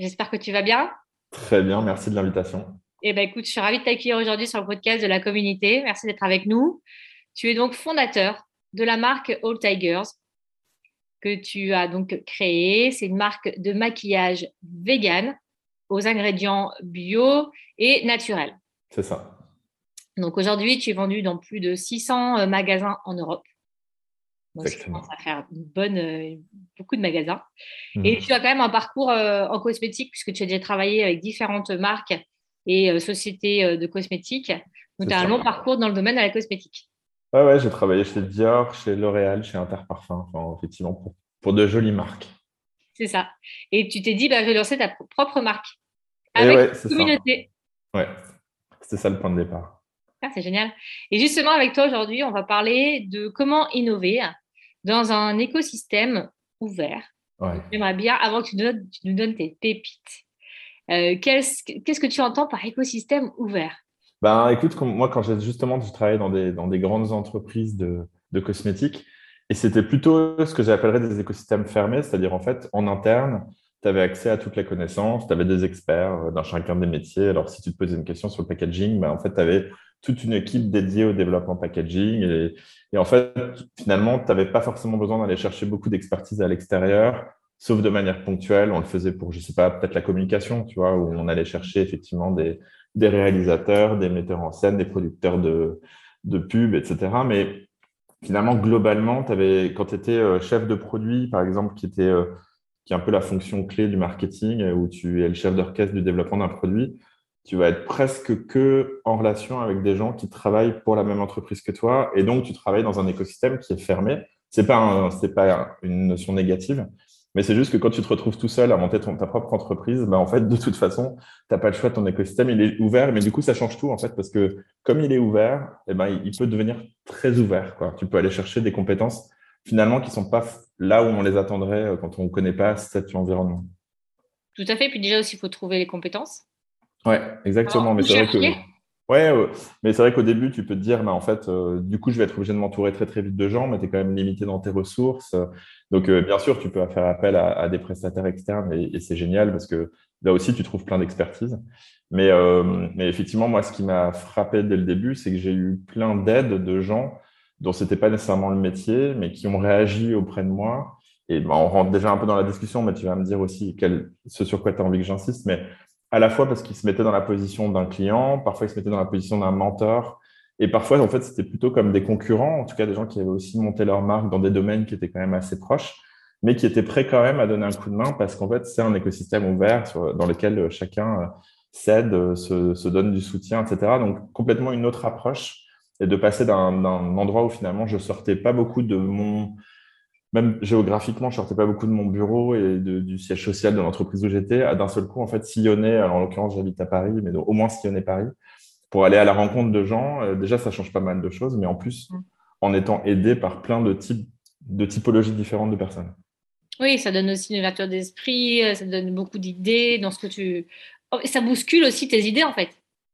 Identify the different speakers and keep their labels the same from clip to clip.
Speaker 1: J'espère que tu vas bien.
Speaker 2: Très bien, merci de l'invitation.
Speaker 1: Eh bien, écoute, je suis ravie de t'accueillir aujourd'hui sur le podcast de la communauté. Merci d'être avec nous. Tu es donc fondateur de la marque All Tigers que tu as donc créée. C'est une marque de maquillage vegan aux ingrédients bio et naturels.
Speaker 2: C'est ça.
Speaker 1: Donc aujourd'hui, tu es vendu dans plus de 600 euh, magasins en Europe. Ça commence à faire une bonne, euh, beaucoup de magasins. Mhm. Et tu as quand même un parcours euh, en cosmétique, puisque tu as déjà travaillé avec différentes marques et sociétés de cosmétiques. Donc, tu as un long parcours dans le domaine de la cosmétique.
Speaker 2: Ouais, ouais, j'ai travaillé chez Dior, chez L'Oréal, chez Interparfum, enfin, effectivement, pour, pour de jolies marques.
Speaker 1: C'est ça. Et tu t'es dit, bah, je vais lancer ta propre marque avec ouais, communauté.
Speaker 2: Ouais, c'était ça le point de départ.
Speaker 1: Ah, c'est génial. Et justement, avec toi aujourd'hui, on va parler de comment innover dans un écosystème ouvert. J'aimerais bien, avant que tu nous donnes, tes pépites, euh, qu'est-ce, que tu entends par écosystème ouvert?
Speaker 2: Ben, Écoute, moi, quand j'ai justement je travaillais dans des, dans des grandes entreprises de, de cosmétiques, et c'était plutôt ce que j'appellerais des écosystèmes fermés, c'est-à-dire en fait, en interne, tu avais accès à toutes les connaissances, tu avais des experts euh, dans chacun des métiers. Alors, si tu te posais une question sur le packaging, ben, en fait, tu avais toute une équipe dédiée au développement packaging. Et, en fait, finalement, tu n'avais pas forcément besoin d'aller chercher beaucoup d'expertise à l'extérieur, sauf de manière ponctuelle. On le faisait pour, je sais pas, peut-être la communication, tu vois, où on allait chercher effectivement des, des réalisateurs, des metteurs en scène, des producteurs de, de pubs, etc. Mais finalement, globalement, avais, quand tu étais euh, chef de produit, par exemple, qui était euh, qui est un peu la fonction clé du marketing, où tu es le chef d'orchestre du développement d'un produit, tu vas être presque que en relation avec des gens qui travaillent pour la même entreprise que toi, et donc tu travailles dans un écosystème qui est fermé. C'est pas c'est pas une notion négative, mais c'est juste que quand tu te retrouves tout seul à monter ta propre entreprise, bah en fait de toute façon, tu n'as pas le choix. Ton écosystème il est ouvert, mais du coup ça change tout en fait parce que comme il est ouvert, eh ben il peut devenir très ouvert. Quoi. Tu peux aller chercher des compétences finalement qui sont pas là où on les attendrait euh, quand on ne connaît pas cet environnement.
Speaker 1: Tout à fait. Puis déjà aussi, il faut trouver les compétences.
Speaker 2: Ouais, exactement. mais c'est vrai que. Ouais, mais c'est vrai qu'au début, tu peux te dire, bah, en fait, euh, du coup, je vais être obligé de m'entourer très très vite de gens, mais tu es quand même limité dans tes ressources. Donc, euh, bien sûr, tu peux faire appel à, des prestataires externes et, c'est génial parce que là aussi, tu trouves plein d'expertise. Mais, mais effectivement, moi, ce qui m'a frappé dès le début, c'est que j'ai eu plein d'aides de gens dont c'était pas nécessairement le métier, mais qui ont réagi auprès de moi. Et ben, on rentre déjà un peu dans la discussion, mais tu vas me dire aussi ce sur quoi tu as envie que j'insiste. Mais à la fois parce qu'ils se mettaient dans la position d'un client, parfois ils se mettaient dans la position d'un mentor, et parfois, en fait, c'était plutôt comme des concurrents, en tout cas des gens qui avaient aussi monté leur marque dans des domaines qui étaient quand même assez proches, mais qui étaient prêts quand même à donner un coup de main parce qu'en fait, c'est un écosystème ouvert dans lequel chacun cède, se, se donne du soutien, etc. Donc, complètement une autre approche et de passer d'un endroit où finalement je sortais pas beaucoup de mon, même géographiquement, je sortais pas beaucoup de mon bureau et du siège social de l'entreprise où j'étais, à d'un seul coup, en fait, sillonner, alors en l'occurrence, j'habite à Paris, mais au moins sillonner Paris, pour aller à la rencontre de gens. Euh, déjà, ça change pas mal de choses, mais en plus, mm. en étant aidé par plein de types, de typologies différentes de personnes.
Speaker 1: Oui, ça donne aussi une ouverture d'esprit, euh, ça donne beaucoup d'idées dans ce que tu. Oh, ça bouscule aussi tes idées, en fait.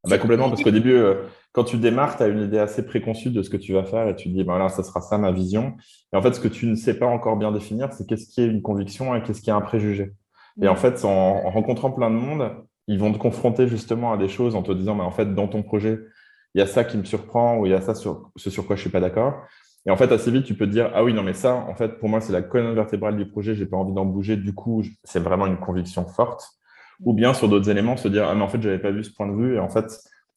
Speaker 2: Ah bah complètement, parce qu'au début, euh, quand tu démarres, tu as une idée assez préconçue de ce que tu vas faire et tu te dis, ben là, ça sera ça ma vision. Et en fait, ce que tu ne sais pas encore bien définir, c'est qu'est-ce qui est une conviction et qu'est-ce qui est un préjugé. Et en fait, en, rencontrant plein de monde, ils vont te confronter justement à des choses en te disant, mais en fait, dans ton projet, il y a ça qui me surprend ou il y a ça sur ce sur quoi je suis pas d'accord. Et en fait, assez vite, tu peux te dire, ah oui, non, mais ça, en fait, pour moi, c'est la colonne vertébrale du projet, j'ai pas envie d'en bouger. Du coup, c'est vraiment une conviction forte ou bien sur d'autres éléments se dire ah mais en fait j'avais pas vu ce point de vue et en fait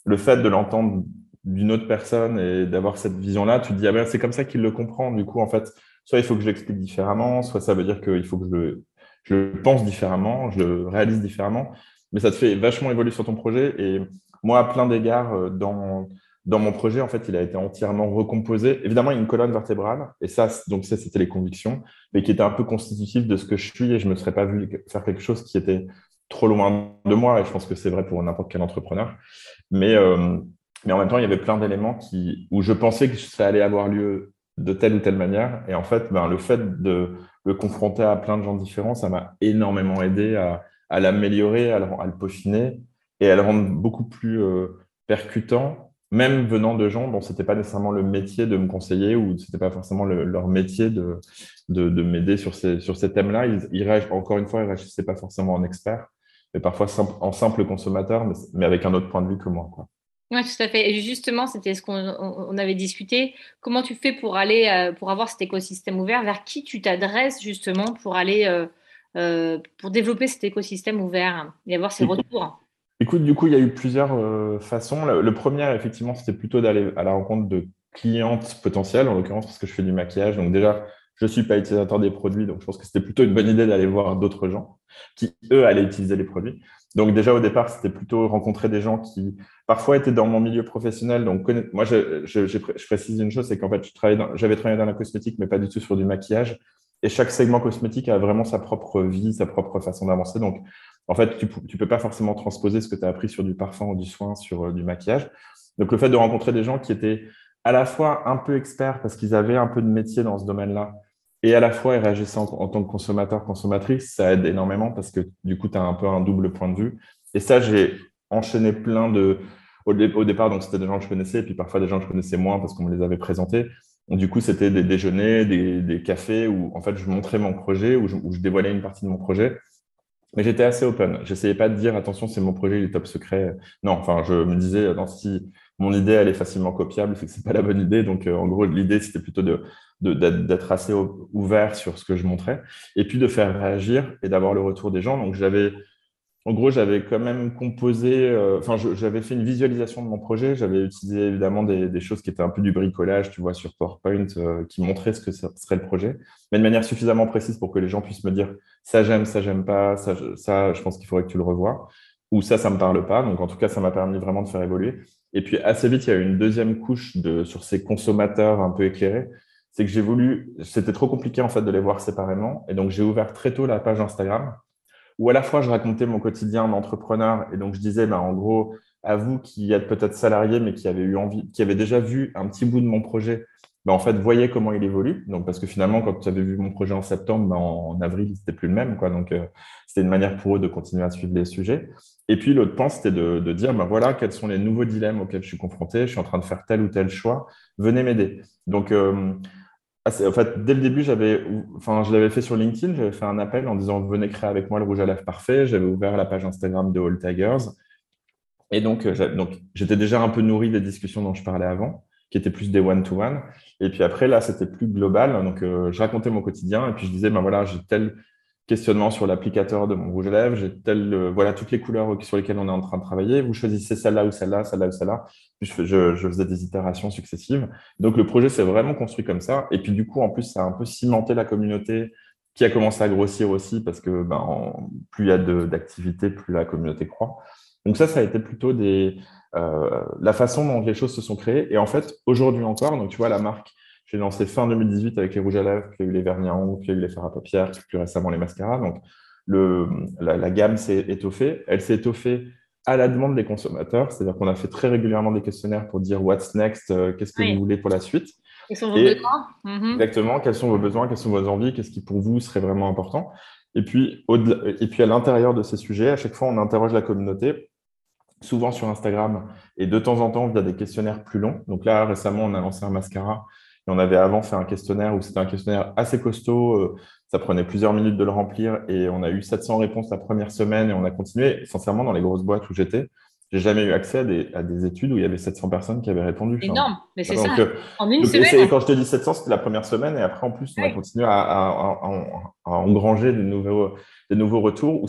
Speaker 2: le fait de l'entendre d'une autre personne et d'avoir cette vision là tu te dis ah ben c'est comme ça qu'il le comprend. Du coup en fait soit il faut que je l'explique différemment soit ça veut dire qu'il faut que je le, pense différemment je le réalise différemment. Mais ça te fait vachement évoluer sur ton projet. Et moi à plein d'égards euh, dans dans mon projet, en fait, il a été entièrement recomposé. Évidemment, il y a une colonne vertébrale, et ça, donc ça, c'était les convictions, mais qui était un peu constitutif de ce que je suis, et je ne me serais pas vu faire quelque chose qui était trop loin de moi, et je pense que c'est vrai pour n'importe quel entrepreneur. Mais, euh, mais en même temps, il y avait plein d'éléments où je pensais que ça allait avoir lieu de telle ou telle manière. Et en fait, ben, le fait de le confronter à plein de gens différents, ça m'a énormément aidé à, à l'améliorer, à, le peaufiner et à le rendre beaucoup plus euh, percutant, même venant de gens dont ce n'était pas nécessairement le métier de me conseiller ou ce n'était pas forcément leur métier de, de, de m'aider sur ces, sur ces thèmes-là. Ils, encore une fois, ils ne réagissaient pas forcément en expert, mais parfois en simple consommateur, mais, mais, avec un autre point de vue que moi. Quoi.
Speaker 1: Oui, tout à fait. Et justement, c'était ce qu'on on avait discuté. Comment tu fais pour aller, euh, pour avoir cet écosystème ouvert? Vers qui tu t'adresses justement pour aller, euh, euh, pour développer cet écosystème ouvert et avoir ces retours?
Speaker 2: Écoute, du coup, il y a eu plusieurs façons. Le, premier, effectivement, c'était plutôt d'aller à la rencontre de clientes potentielles, en l'occurrence parce que je fais du maquillage. Donc déjà, je ne suis pas utilisateur des produits, donc je pense que c'était plutôt une bonne idée d'aller voir d'autres gens qui, eux, allaient utiliser les produits. Donc déjà au départ, c'était plutôt rencontrer des gens qui parfois étaient dans mon milieu professionnel. Donc moi, je, précise une chose, c'est qu'en fait, j'avais travaillé dans la cosmétique, mais pas du tout sur du maquillage. Et chaque segment cosmétique a vraiment sa propre vie, sa propre façon d'avancer. Donc en fait, tu ne peux pas forcément transposer ce que tu as appris sur du parfum ou du soin sur euh, du maquillage. Donc le fait de rencontrer des gens qui étaient à la fois un peu experts parce qu'ils avaient un peu de métier dans ce domaine-là, et à la fois ils réagissaient en, tant que consommateur, consommatrice, ça aide énormément parce que du coup, tu as un peu un double point de vue. Et ça, j'ai enchaîné plein de. Au, départ, donc c'était des gens que je connaissais, et puis parfois des gens que je connaissais moins parce qu'on me les avait présentés. du coup, c'était des déjeuners, des, cafés où en fait je montrais mon projet, où je, dévoilais une partie de mon projet. Mais j'étais assez open. J'essayais pas de dire attention, c'est mon projet, il est top secret. Non, enfin, je me disais, si mon idée elle est facilement copiable, c'est que c'est pas la bonne idée. Donc, euh, en gros, l'idée c'était plutôt de d'être assez ouvert sur ce que je montrais et puis de faire réagir et d'avoir le retour des gens. Donc, j'avais, en gros, j'avais quand même composé, euh, enfin, j'avais fait une visualisation de mon projet. J'avais utilisé évidemment des, choses qui étaient un peu du bricolage, tu vois, sur PowerPoint, euh, qui montraient ce que serait le projet, mais de manière suffisamment précise pour que les gens puissent me dire ça j'aime, ça j'aime pas, ça, ça je pense qu'il faudrait que tu le revoies ou ça, ça me parle pas. Donc, en tout cas, ça m'a permis vraiment de faire évoluer. Et puis, assez vite, il y a eu une deuxième couche de, sur ces consommateurs un peu éclairés c'est que j'ai voulu, c'était trop compliqué en fait de les voir séparément, et donc j'ai ouvert très tôt la page Instagram où à la fois je racontais mon quotidien d'entrepreneur, et donc je disais, ben, en gros, à vous qui êtes peut-être salarié mais qui avez eu envie, qui avez déjà vu un petit bout de mon projet, ben, en fait, voyez comment il évolue. Donc, parce que finalement, quand tu avais vu mon projet en septembre, ben, en, avril, c'était plus le même, quoi. Donc, euh, c'était une manière pour eux de continuer à suivre les sujets. Et puis, l'autre point, c'était de, dire, ben voilà, quels sont les nouveaux dilemmes auxquels je suis confronté. Je suis en train de faire tel ou tel choix. Venez m'aider. Donc, euh, ah, en fait, dès le début, j'avais, enfin, je l'avais fait sur LinkedIn, j'avais fait un appel en disant venez créer avec moi le rouge à lèvres parfait. J'avais ouvert la page Instagram de All Tigers. Et donc, euh, j'étais déjà un peu nourri des discussions dont je parlais avant, qui étaient plus des one-to-one. Et puis après, là, c'était plus global. Donc, euh, je racontais mon quotidien et puis je disais, ben voilà, j'ai tel questionnement sur l'applicateur de mon rouge à lèvres, j'ai tel, euh, voilà, toutes les couleurs sur lesquelles on est en train de travailler. Vous choisissez celle-là ou celle-là, celle-là ou celle-là. Je, je, faisais des itérations successives. Donc, le projet s'est vraiment construit comme ça. Et puis, du coup, en plus, ça a un peu cimenté la communauté qui a commencé à grossir aussi parce que ben, plus il y a d'activités, plus la communauté croît. Donc, ça, ça a été plutôt des, euh, la façon dont les choses se sont créées. Et en fait, aujourd'hui encore, donc tu vois, la marque j'ai lancé fin 2018 avec les rouges à lèvres, puis il y a eu les vernis en haut, puis il y a eu les fers à paupières, puis plus récemment les mascaras. Donc, le, la, gamme s'est étoffée. Elle s'est étoffée à la demande des consommateurs, c'est-à-dire qu'on a fait très régulièrement des questionnaires pour dire what's next, euh, qu'est-ce que vous voulez pour la suite.
Speaker 1: Quels sont vos besoins?
Speaker 2: Mhm. Exactement, quels sont vos besoins, quelles sont vos envies, qu'est-ce qui pour vous serait vraiment important? Et puis, et puis à l'intérieur de ces sujets, à chaque fois, on interroge la communauté, souvent sur Instagram, et de temps en temps via des questionnaires plus longs. Donc là, récemment, on a lancé un mascara on avait avant fait un questionnaire où c'était un questionnaire assez costaud. Euh, ça prenait plusieurs minutes de le remplir et on a eu 700 réponses la première semaine et on a continué. Sincèrement, dans les grosses boîtes où j'étais, j'ai jamais eu accès à des, études où il y avait 700 personnes qui avaient répondu.
Speaker 1: Énorme, mais c'est ça. Euh, en une semaine.
Speaker 2: Et quand je te dis 700, c'était la première semaine et après, en plus, on a continué à, engranger de nouveaux, des nouveaux retours où,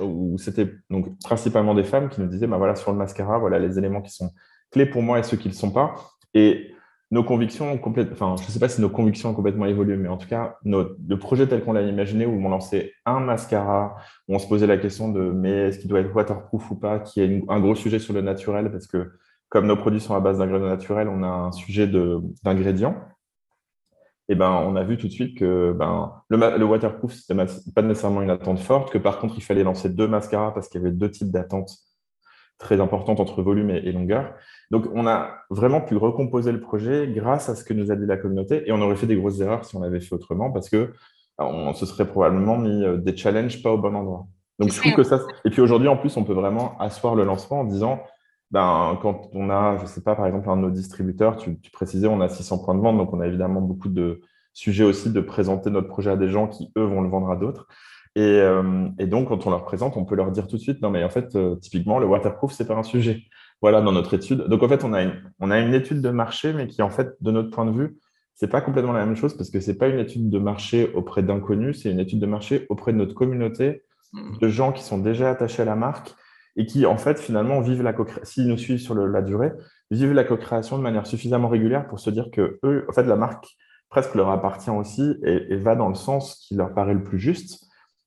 Speaker 2: où c'était donc principalement des femmes qui nous disaient, bah voilà, sur le mascara, voilà les éléments qui sont clés pour moi et ceux qui ne le sont pas. Et nos convictions complètement, enfin, je ne sais pas si nos convictions ont complètement évolué, mais en tout cas, le projet tel qu'on l'a imaginé, où on lançait un mascara, où on se posait la question de mais est-ce qu'il doit être waterproof ou pas, qui est un gros sujet sur le naturel, parce que comme nos produits sont à base d'ingrédients naturels, on a un sujet d'ingrédients. et ben, on a vu tout de suite que ben, le, le waterproof, c'était pas nécessairement une attente forte, que par contre, il fallait lancer deux mascaras parce qu'il y avait deux types d'attentes très importantes entre volume et, longueur. Donc, on a vraiment pu recomposer le projet grâce à ce que nous a dit la communauté, et on aurait fait des grosses erreurs si on avait fait autrement, parce que on se serait probablement mis euh, des challenges pas au bon endroit. Donc, je trouve que ça. Et puis aujourd'hui, en plus, on peut vraiment asseoir le lancement en disant ben, quand on a, je sais pas, par exemple, un de nos distributeurs, tu, précisais, on a 600 points de vente, donc on a évidemment beaucoup de sujets aussi de présenter notre projet à des gens qui, eux, vont le vendre à d'autres. Et, euh, donc, quand on leur présente, on peut leur dire tout de suite, non, mais en fait, euh, typiquement, le waterproof, c'est pas un sujet. Voilà, dans notre étude. Donc, en fait, on a, une, on a une étude de marché, mais qui, en fait, de notre point de vue, c'est pas complètement la même chose parce que c'est pas une étude de marché auprès d'inconnus, c'est une étude de marché auprès de notre communauté, mmh. de gens qui sont déjà attachés à la marque et qui, en fait, finalement, vivent la s'ils nous suivent sur la durée, vivent la co-création de manière suffisamment régulière pour se dire que eux, en fait, la marque presque leur appartient aussi et, va dans le sens qui leur paraît le plus juste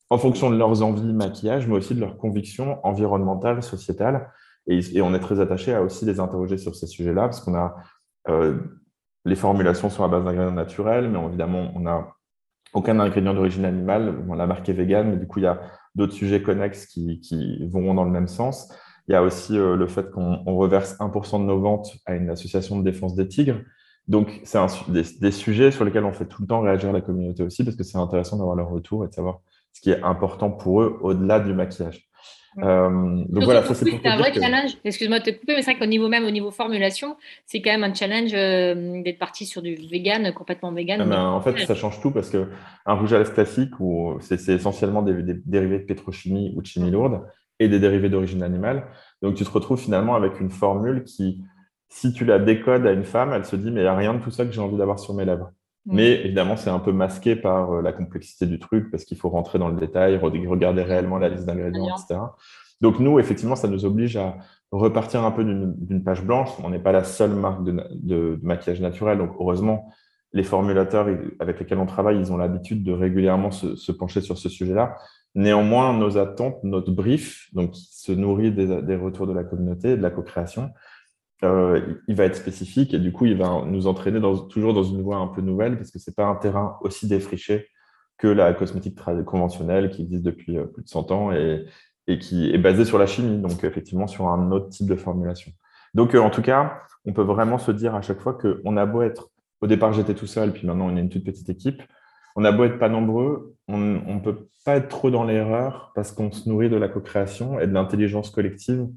Speaker 2: en fonction de leurs envies maquillage, mais aussi de leurs convictions environnementales, sociétales. Et, on est très attaché à aussi les interroger sur ces sujets-là, parce qu'on a euh, les formulations sont à base d'ingrédients naturels, mais évidemment, on n'a aucun ingrédient d'origine animale. la marque est végane, mais du coup, il y a d'autres sujets connexes qui, vont dans le même sens. Il y a aussi euh, le fait qu'on reverse 1% de nos ventes à une association de défense des tigres. Donc, c'est des, des, sujets sur lesquels on fait tout le temps réagir la communauté aussi, parce que c'est intéressant d'avoir leur retour et de savoir ce qui est important pour eux au-delà du maquillage.
Speaker 1: Euh, donc voilà, ça c'est un vrai challenge. Excuse-moi de te couper, mais c'est vrai qu'au niveau même, au niveau formulation, c'est quand même un challenge euh, d'être parti sur du vegan, complètement vegan.
Speaker 2: Ah, en fait, ça change tout parce que un rouge à lèvres classique, c'est essentiellement des, dérivés de pétrochimie ou de chimie lourde et des dérivés d'origine animale. Donc tu te retrouves finalement avec une formule qui, si tu la décodes à une femme, elle se dit mais il n'y a rien de tout ça que j'ai envie d'avoir sur mes lèvres. Mm. Mais évidemment, c'est un peu masqué par euh, la complexité du truc parce qu'il faut rentrer dans le détail, regarder réellement la liste d'ingrédients, etc. Donc nous, effectivement, ça nous oblige à repartir un peu d'une page blanche. On n'est pas la seule marque de, maquillage naturel, donc heureusement, les formulateurs avec lesquels on travaille, ils ont l'habitude de régulièrement se, pencher sur ce sujet-là. Néanmoins, nos attentes, notre brief, donc qui se nourrit des, retours de la communauté, de la co-création, il va être spécifique et du coup, il va nous entraîner toujours dans une voie un peu nouvelle parce que c'est pas un terrain aussi défriché que la cosmétique conventionnelle qui existe depuis euh, plus de 100 ans et, qui est basée sur la chimie, donc effectivement sur un autre type de formulation. Donc, euh, en tout cas, on peut vraiment se dire à chaque fois qu'on a beau être, au départ j'étais tout seul, puis maintenant on est une toute petite équipe, on a beau être pas nombreux, on ne peut pas être trop dans l'erreur parce qu'on se nourrit de la co-création et de l'intelligence collective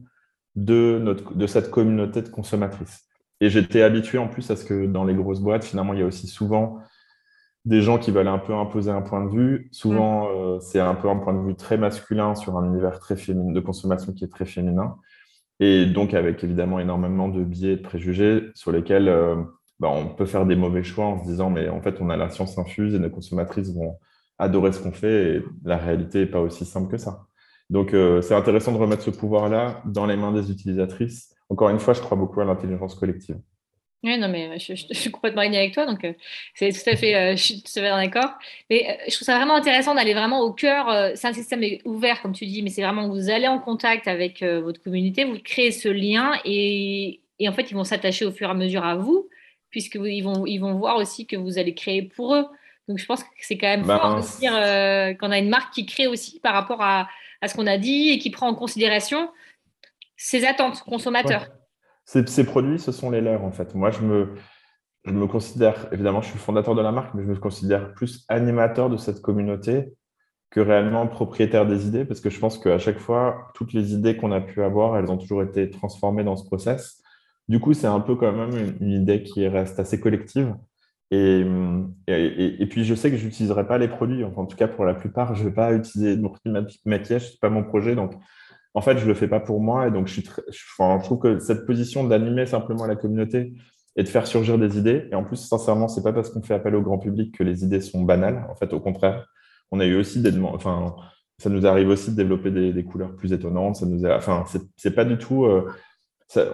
Speaker 2: de, notre, de cette communauté de consommatrices. Et j'étais habitué en plus à ce que dans les grosses boîtes, finalement, il y a aussi souvent des gens qui veulent un peu imposer un point de vue. Souvent, mm. euh, c'est un peu un point de vue très masculin sur un univers très féminin, de consommation qui est très féminin. Et donc, avec évidemment énormément de biais et de préjugés sur lesquels euh, bah, on peut faire des mauvais choix en se disant, mais en fait, on a la science infuse et nos consommatrices vont adorer ce qu'on fait. Et la réalité n'est pas aussi simple que ça. Donc, euh, c'est intéressant de remettre ce pouvoir-là dans les mains des utilisatrices. Encore une fois, je crois beaucoup à l'intelligence collective.
Speaker 1: Oui, non, mais je, suis complètement alignée avec toi, donc euh, c'est tout à fait, euh, je suis tout à fait d'accord. Mais je trouve ça vraiment intéressant d'aller vraiment au cœur. c'est un système ouvert, comme tu dis, mais c'est vraiment vous allez en contact avec votre communauté, vous créez ce lien et, et en fait, ils vont s'attacher au fur et à mesure à vous, puisqu'ils vont, ils vont voir aussi que vous allez créer pour eux. Donc, je pense que c'est quand même ben, fort de dire qu'on a une marque qui crée aussi par rapport à, à ce qu'on a dit et qui prend en considération ses attentes consommateurs.
Speaker 2: Ces, produits, ce sont les leurs en fait. Moi, je me, je me considère, évidemment, je suis fondateur de la marque, mais je me considère plus animateur de cette communauté que réellement propriétaire des idées, parce que je pense qu'à chaque fois, toutes les idées qu'on a pu avoir, elles ont toujours été transformées dans ce process. Du coup, c'est un peu quand même une idée qui reste assez collective. Et, et, puis, je sais que je n'utiliserai pas les produits. en tout cas, pour la plupart, je ne vais pas utiliser mon maquillage. Ce n'est pas mon projet. Donc, en fait, je ne le fais pas pour moi. Et donc, je, suis je, trouve que cette position d'animer simplement la communauté et de faire surgir des idées, et en plus, sincèrement, ce n'est pas parce qu'on fait appel au grand public que les idées sont banales. En fait, au contraire, on a eu aussi des demandes. Enfin, ça nous arrive aussi de développer des, couleurs plus étonnantes. Ça nous enfin, c'est pas du tout. Euh,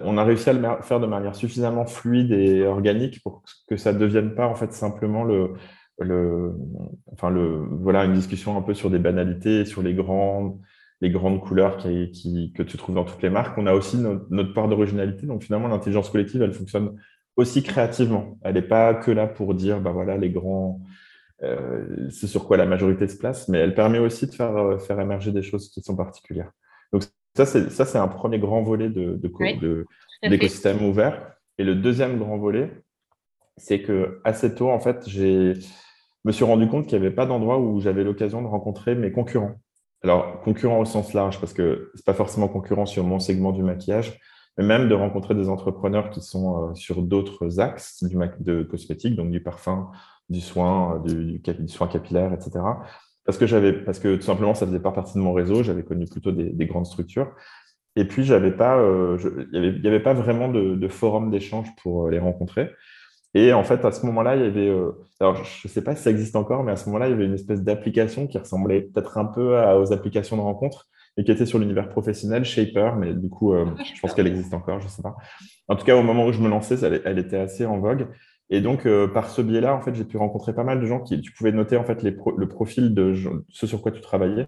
Speaker 2: on a réussi à le faire de manière suffisamment fluide et organique pour que ça ne devienne pas en fait simplement le, voilà, une discussion un peu sur des banalités, sur les grandes, les grandes couleurs que tu trouves dans toutes les marques. On a aussi notre, part d'originalité. Donc finalement, l'intelligence collective, elle fonctionne aussi créativement. Elle n'est pas que là pour dire, bah les grands, euh, c'est sur quoi la majorité se place, mais elle permet aussi de faire, euh, faire émerger des choses qui sont particulières. Ça, c'est, un premier grand volet de, ouvert. Et le deuxième grand volet, c'est que assez tôt, en fait, j'ai me suis rendu compte qu'il n'y avait pas d'endroit où j'avais l'occasion de rencontrer mes concurrents. Alors, concurrents au sens large, parce que ce n'est pas forcément concurrent sur mon segment du maquillage, mais même de rencontrer des entrepreneurs qui sont euh, sur d'autres axes du de cosmétiques, donc du parfum, du soin, euh, du, du, soin capillaire, etc. Parce que j'avais, parce que tout simplement, ça faisait pas partie de mon réseau. J'avais connu plutôt des, grandes structures. Et puis, j'avais pas, euh, avait, pas vraiment de, de forum d'échange pour les rencontrer. Et en fait, à ce moment-là, il y avait, alors je ne sais pas si ça existe encore, mais à ce moment-là, il y avait une espèce d'application qui ressemblait peut-être un peu aux applications de rencontre, et qui était sur l'univers professionnel, Shaper, mais du coup, euh, je pense qu'elle existe encore, je ne sais pas. En tout cas, au moment où je me lançais, elle, était assez en vogue. Et donc, euh, par ce biais-là, en fait, j'ai pu rencontrer pas mal de gens qui, tu pouvais noter en fait le profil de ce sur quoi tu travaillais.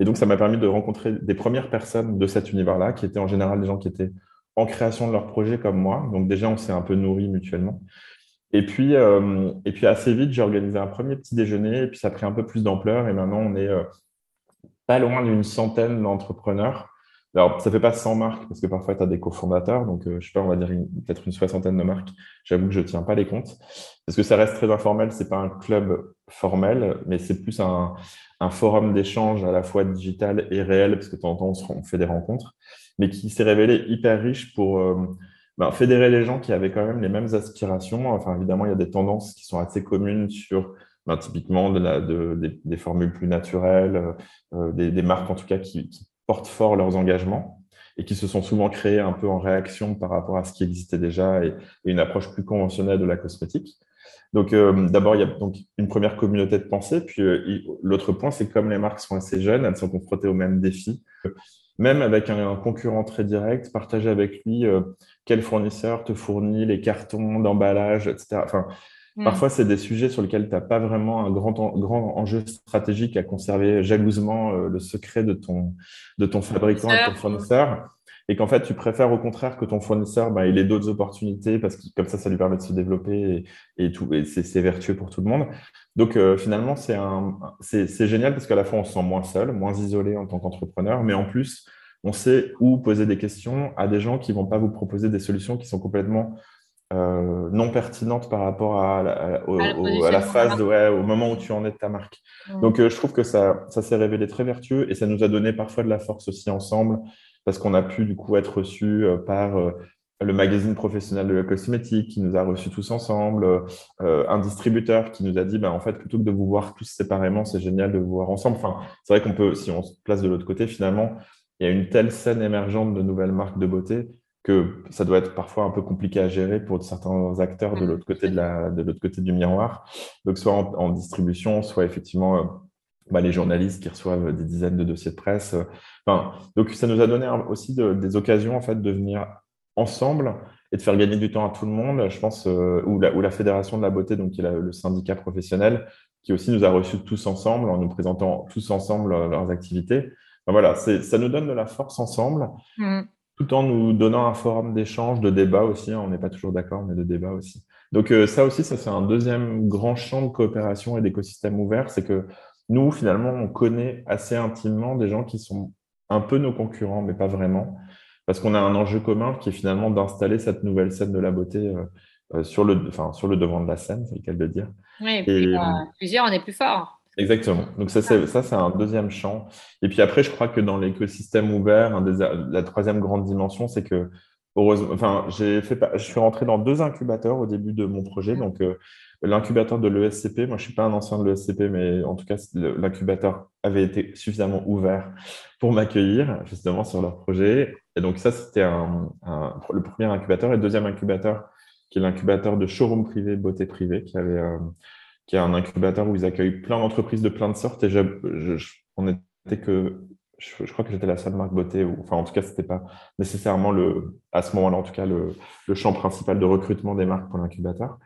Speaker 2: Et donc, ça m'a permis de rencontrer des premières personnes de cet univers-là, qui étaient en général des gens qui étaient en création de leur projet comme moi. Donc, déjà, on s'est un peu nourris mutuellement. Et puis, euh, et puis assez vite, j'ai organisé un premier petit déjeuner, et puis ça a pris un peu plus d'ampleur. Et maintenant, on est pas loin d'une centaine d'entrepreneurs. Alors, ça fait pas 100 marques parce que parfois tu as des cofondateurs, donc euh, je sais pas, on va dire peut-être une soixantaine de marques. J'avoue que je tiens pas les comptes parce que ça reste très informel. C'est pas un club formel, mais c'est plus un, forum d'échange à la fois digital et réel parce que de temps en temps on, fait des rencontres, mais qui s'est révélé hyper riche pour euh, ben, fédérer les gens qui avaient quand même les mêmes aspirations. Enfin, évidemment, il y a des tendances qui sont assez communes sur ben, typiquement des, formules plus naturelles, euh, des, marques en tout cas qui, portent fort leurs engagements et qui se sont souvent créées un peu en réaction par rapport à ce qui existait déjà et, une approche plus conventionnelle de la cosmétique. Donc, euh, d'abord, il y a donc une première communauté de pensée. Puis, euh, l'autre point, c'est que comme les marques sont assez jeunes, elles sont confrontées aux mêmes défis. Même avec un, concurrent très direct, partager avec lui quel fournisseur te fournit les cartons d'emballage, etc. Mm. Parfois, c'est des sujets sur lesquels tu n'as pas vraiment un grand, grand enjeu stratégique à conserver jalousement euh, le secret de ton, de ton fabricant et de ton fournisseur. Et qu'en fait, tu préfères au contraire que ton fournisseur, bah, il ait d'autres opportunités parce que comme ça, ça lui permet de se développer et, et tout, et c'est vertueux pour tout le monde. Donc, euh, finalement, c'est génial parce qu'à la fois, on se sent moins seul, moins isolé en tant qu'entrepreneur, mais en plus, on sait où poser des questions à des gens qui vont pas vous proposer des solutions qui sont complètement euh, non pertinente par rapport à, la phase, au moment où tu en es de ta marque. Donc, euh, je trouve que ça, ça s'est révélé très vertueux et ça nous a donné parfois de la force aussi ensemble parce qu'on a pu du coup être reçu euh, par le magazine professionnel de la cosmétique qui nous a reçus tous ensemble, un distributeur qui nous a dit, bah, en fait, plutôt que de vous voir tous séparément, c'est génial de vous voir ensemble. Enfin, c'est vrai qu'on peut, si on se place de l'autre côté, finalement, il y a une telle scène émergente de nouvelles marques de beauté que ça doit être parfois un peu compliqué à gérer pour certains acteurs de mm. l'autre côté, de, la, de l'autre côté du miroir. Donc, soit en, distribution, soit effectivement euh, bah, les journalistes qui reçoivent des dizaines de dossiers de presse. Enfin, donc, ça nous a donné aussi des occasions en fait, de venir ensemble et de faire gagner du temps à tout le monde. Je pense, euh, ou, la, ou la Fédération de la beauté, donc qui est le syndicat professionnel, qui aussi nous a reçus tous ensemble en nous présentant tous ensemble leurs activités. voilà, ça nous donne de la force ensemble. Mm tout en nous donnant un forum d'échange, de débat aussi. Hein. on n'est pas toujours d'accord, mais de débat aussi. Donc euh, ça aussi, ça c'est un deuxième grand champ de coopération et d'écosystème ouvert, c'est que nous, finalement, on connaît assez intimement des gens qui sont un peu nos concurrents, mais pas vraiment, parce qu'on a un enjeu commun qui est finalement d'installer cette nouvelle scène de la beauté euh, euh, sur, le, enfin, sur le devant de la scène, c'est le cas de le dire.
Speaker 1: Oui, et, plusieurs, on est plus fort.
Speaker 2: Exactement. Donc ça, c'est, ça, c'est un deuxième champ. Et puis après, je crois que dans l'écosystème ouvert, la troisième grande dimension, c'est que heureusement, enfin, j'ai fait, je suis rentré dans deux incubateurs au début de mon projet. Donc euh, l'incubateur de l'ESCP, moi je suis pas un ancien de l'ESCP, mais en tout cas l'incubateur avait été suffisamment ouvert pour m'accueillir justement sur leur projet. Et donc ça, c'était un, le premier incubateur. Et le deuxième incubateur, qui est l'incubateur de showroom privé, beauté privée, qui avait euh, qui est un incubateur où ils accueillent plein d'entreprises de plein de sortes. Et je, on était que, je, crois que j'étais la seule marque beauté, ou, enfin en tout cas, c'était pas nécessairement le, à ce moment-là, en tout cas, le, le, champ principal de recrutement des marques pour l'incubateur.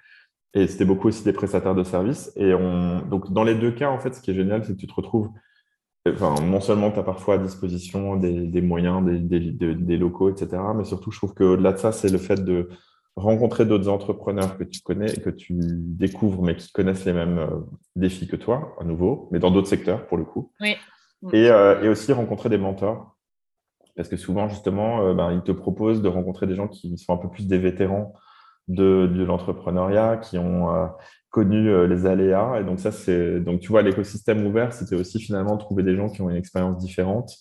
Speaker 2: Et c'était beaucoup aussi des prestataires de services. Et on, donc, dans les deux cas, en fait, ce qui est génial, c'est que tu te retrouves, enfin, non seulement tu as parfois à disposition des, moyens, des, des, des, locaux, etc., mais surtout, je trouve qu'au-delà de ça, c'est le fait de rencontrer d'autres entrepreneurs que tu connais et que tu découvres, mais qui connaissent les mêmes défis que toi, à nouveau, mais dans d'autres secteurs pour le coup.
Speaker 1: Oui.
Speaker 2: Et, et, aussi rencontrer des mentors. Parce que souvent, justement, ben, ils te proposent de rencontrer des gens qui sont un peu plus des vétérans de, de l'entrepreneuriat, qui ont connu euh, les aléas. Et donc, ça, c'est. Donc, tu vois, l'écosystème ouvert, c'était aussi finalement trouver des gens qui ont une expérience différente.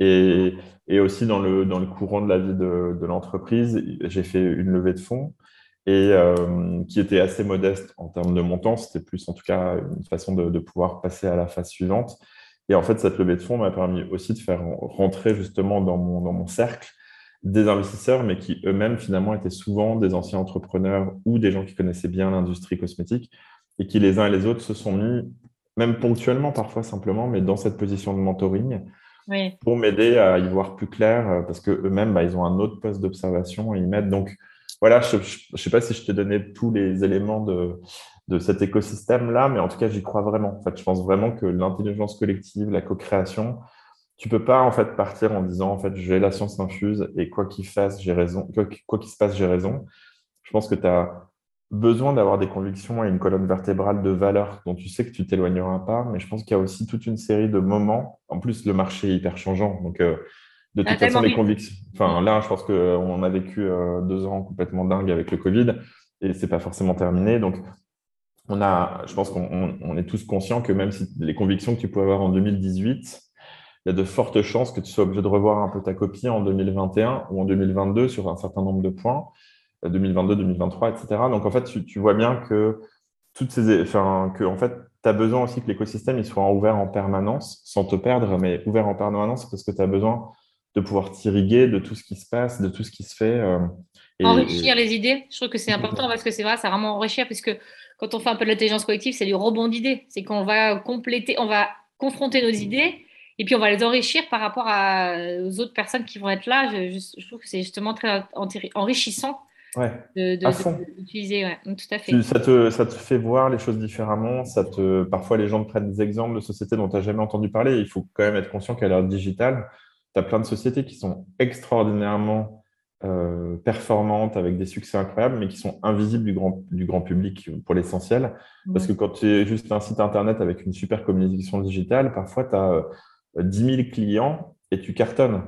Speaker 2: Et, aussi, dans le, dans le courant de la vie de, de l'entreprise, j'ai fait une levée de fonds et euh, qui était assez modeste en termes de montant. C'était plus, en tout cas, une façon de, de, pouvoir passer à la phase suivante. Et en fait, cette levée de fonds m'a permis aussi de faire rentrer justement dans mon, dans mon cercle des investisseurs, mais qui eux-mêmes finalement étaient souvent des anciens entrepreneurs ou des gens qui connaissaient bien l'industrie cosmétique et qui les uns et les autres se sont mis, même ponctuellement parfois simplement, mais dans cette position de mentoring pour m'aider à y voir plus clair euh, parce que eux-mêmes, bah, ils ont un autre poste d'observation et ils m'aident. Donc voilà, je ne sais pas si je t'ai donné tous les éléments de, de cet écosystème-là, mais en tout cas, j'y crois vraiment. En fait, je pense vraiment que l'intelligence collective, la co-création, tu peux pas en fait partir en disant en fait j'ai la science infuse et quoi qu'il fasse quoi qu'il se passe j'ai raison je pense que tu as besoin d'avoir des convictions et une colonne vertébrale de valeurs dont tu sais que tu t'éloigneras pas mais je pense qu'il y a aussi toute une série de moments. En plus le marché est hyper changeant donc euh, de toute façon les convictions enfin là je pense qu'on a vécu euh, deux ans complètement dingues avec le Covid et c'est pas forcément terminé donc on a je pense qu'on est tous conscients que même si les convictions que tu pouvais avoir en 2018 il y a de fortes chances que tu sois obligé de revoir un peu ta copie en 2021 ou en 2022 sur un certain nombre de points, 2022, 2023, etc. Donc, en fait, tu, vois bien que toutes ces, enfin, que, en fait, tu as besoin aussi que l'écosystème il soit ouvert en permanence, sans te perdre, mais ouvert en permanence parce que tu as besoin de pouvoir t'irriguer de tout ce qui se passe, de tout ce qui se fait. Euh,
Speaker 1: enrichir les idées, je trouve que c'est important parce que c'est vrai, ça vraiment enrichir, puisque quand on fait un peu de l'intelligence collective, c'est du rebond d'idées. C'est qu'on va compléter, on va confronter nos idées et puis on va les enrichir par rapport à, aux autres personnes qui vont être là. Je, trouve que c'est justement très enrichissant
Speaker 2: ouais,
Speaker 1: d'utiliser. Ouais, tout à fait.
Speaker 2: Ça te, ça te fait voir les choses différemment. Ça te, parfois, les gens te prennent des exemples de sociétés dont tu n'as jamais entendu parler. Il faut quand même être conscient qu'à l'heure digitale, tu as plein de sociétés qui sont extraordinairement euh, performantes, avec des succès incroyables, mais qui sont invisibles du grand, du grand public pour l'essentiel. Parce que quand tu es juste un site internet avec une super communication digitale, parfois tu as 10 000 clients et tu cartonnes.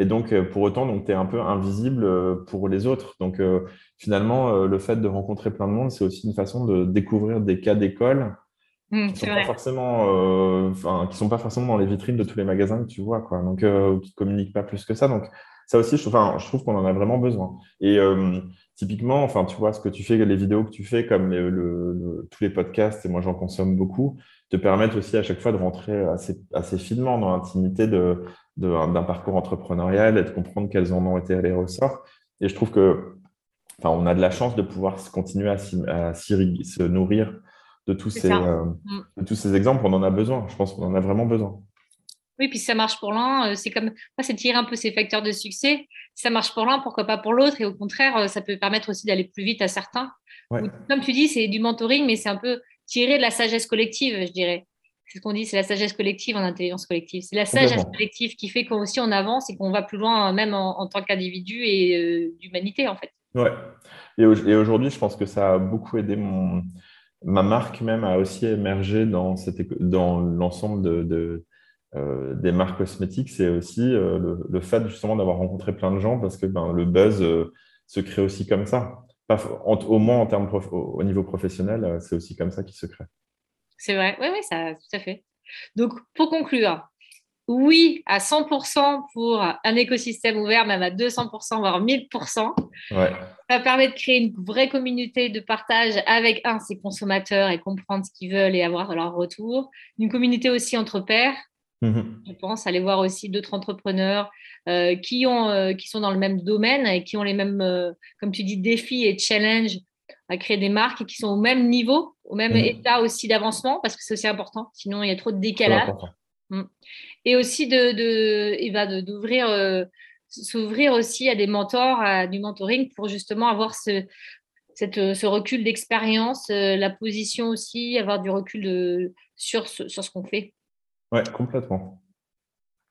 Speaker 2: Et donc, euh, pour autant, tu es un peu invisible euh, pour les autres. Donc, euh, finalement, le fait de rencontrer plein de monde, c'est aussi une façon de découvrir des cas d'école mmh, qui ne sont, pas forcément, qui sont pas forcément dans les vitrines de tous les magasins que tu vois, quoi. Donc, qui ne communiquent pas plus que ça. Donc, ça aussi, je, enfin, je trouve qu'on en a vraiment besoin. Et typiquement, enfin, tu vois, ce que tu fais, les vidéos que tu fais, comme le, tous les podcasts, et moi j'en consomme beaucoup, te permettent aussi à chaque fois de rentrer assez, assez finement dans l'intimité d'un de, parcours entrepreneurial et de comprendre quels en ont été les ressorts. Et je trouve que, enfin, on a de la chance de pouvoir continuer à, à se nourrir de tous, ces, euh, mm. de tous ces exemples. On en a besoin. Je pense qu'on en a vraiment besoin.
Speaker 1: Oui, puis si ça marche pour l'un, euh, c'est comme c'est tirer un peu ces facteurs de succès. Si ça marche pour l'un, pourquoi pas pour l'autre Et au contraire, euh, ça peut permettre aussi d'aller plus vite à certains. Comme tu dis, c'est du mentoring, mais c'est un peu tirer de la sagesse collective, je dirais. C'est ce qu'on dit, c'est la sagesse collective en intelligence collective. C'est la sagesse collective qui fait qu'aussi on avance et qu'on va plus loin, même en, tant qu'individu et euh, d'humanité, en fait.
Speaker 2: Ouais. Et, aujourd'hui, je pense que ça a beaucoup aidé mon, ma marque même à aussi émerger dans, dans l'ensemble de euh, des marques cosmétiques, c'est aussi euh, le, fait justement d'avoir rencontré plein de gens parce que ben, le buzz euh, se crée aussi comme ça. Pas, au moins en termes au, niveau professionnel, c'est aussi comme ça qu'il se crée.
Speaker 1: C'est vrai, oui, oui, ça, tout à fait. Donc, pour conclure, oui à 100% pour un écosystème ouvert, même à 200%, voire 1000%.
Speaker 2: Ouais.
Speaker 1: Ça permet de créer une vraie communauté de partage avec, un, ses consommateurs et comprendre ce qu'ils veulent et avoir leur retour. Une communauté aussi entre pairs, Mhm. Je pense aller voir aussi d'autres entrepreneurs euh, qui, ont, euh, qui sont dans le même domaine et qui ont les mêmes, euh, comme tu dis, défis et challenges à créer des marques et qui sont au même niveau, au même mhm. état aussi d'avancement, parce que c'est aussi important. Sinon, il y a trop de décalage. Mm. Et aussi de, de, va d'ouvrir, s'ouvrir aussi à des mentors, à du mentoring pour justement avoir ce, cette, ce recul d'expérience, la position aussi, avoir du recul de, sur, sur ce qu'on fait.
Speaker 2: Ouais, complètement.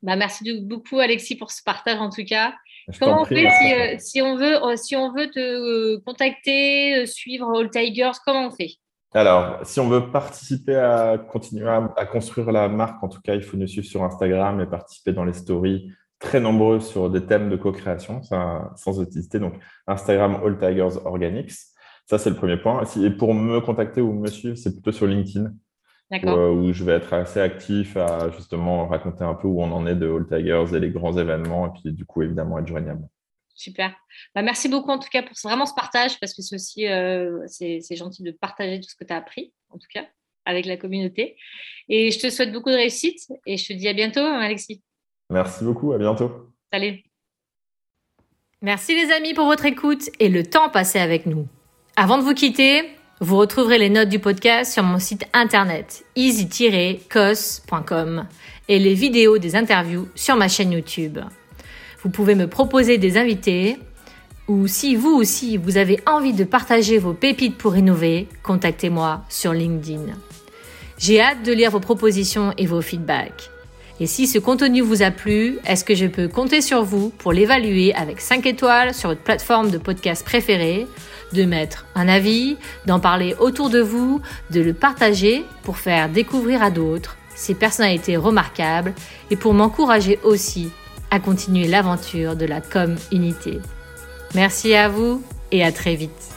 Speaker 1: Bah, merci beaucoup, Alexis, pour ce partage en tout cas. Comment on fait si, on veut, si on veut te contacter, suivre All Tigers Comment on fait?
Speaker 2: Alors, si on veut participer à continuer à, construire la marque, en tout cas, il faut nous suivre sur Instagram et participer dans les stories très nombreux sur des thèmes de co-création, sans hésiter. Donc, Instagram All Tigers Organics. Ça, c'est le premier point. Et pour me contacter ou me suivre, c'est plutôt sur LinkedIn. Où, euh, où, je vais être assez actif à justement raconter un peu où on en est de All Tigers et les grands événements, et puis du coup, évidemment, être joignable.
Speaker 1: Super. Bah, merci beaucoup en tout cas pour vraiment ce partage parce que c'est aussi euh, c'est gentil de partager tout ce que tu as appris, en tout cas, avec la communauté. Et je te souhaite beaucoup de réussite et je te dis à bientôt, Alexis.
Speaker 2: Merci beaucoup, à bientôt.
Speaker 1: Salut. Merci les amis pour votre écoute et le temps passé avec nous. Avant de vous quitter, vous retrouverez les notes du podcast sur mon site internet easy-cos.com et les vidéos des interviews sur ma chaîne YouTube. Vous pouvez me proposer des invités ou si vous aussi vous avez envie de partager vos pépites pour innover, contactez-moi sur LinkedIn. J'ai hâte de lire vos propositions et vos feedbacks. Et si ce contenu vous a plu, est-ce que je peux compter sur vous pour l'évaluer avec 5 étoiles sur votre plateforme de podcast préférée, de mettre un avis, d'en parler autour de vous, de le partager pour faire découvrir à d'autres ces personnalités remarquables et pour m'encourager aussi à continuer l'aventure de la com unité. Merci à vous et à très vite.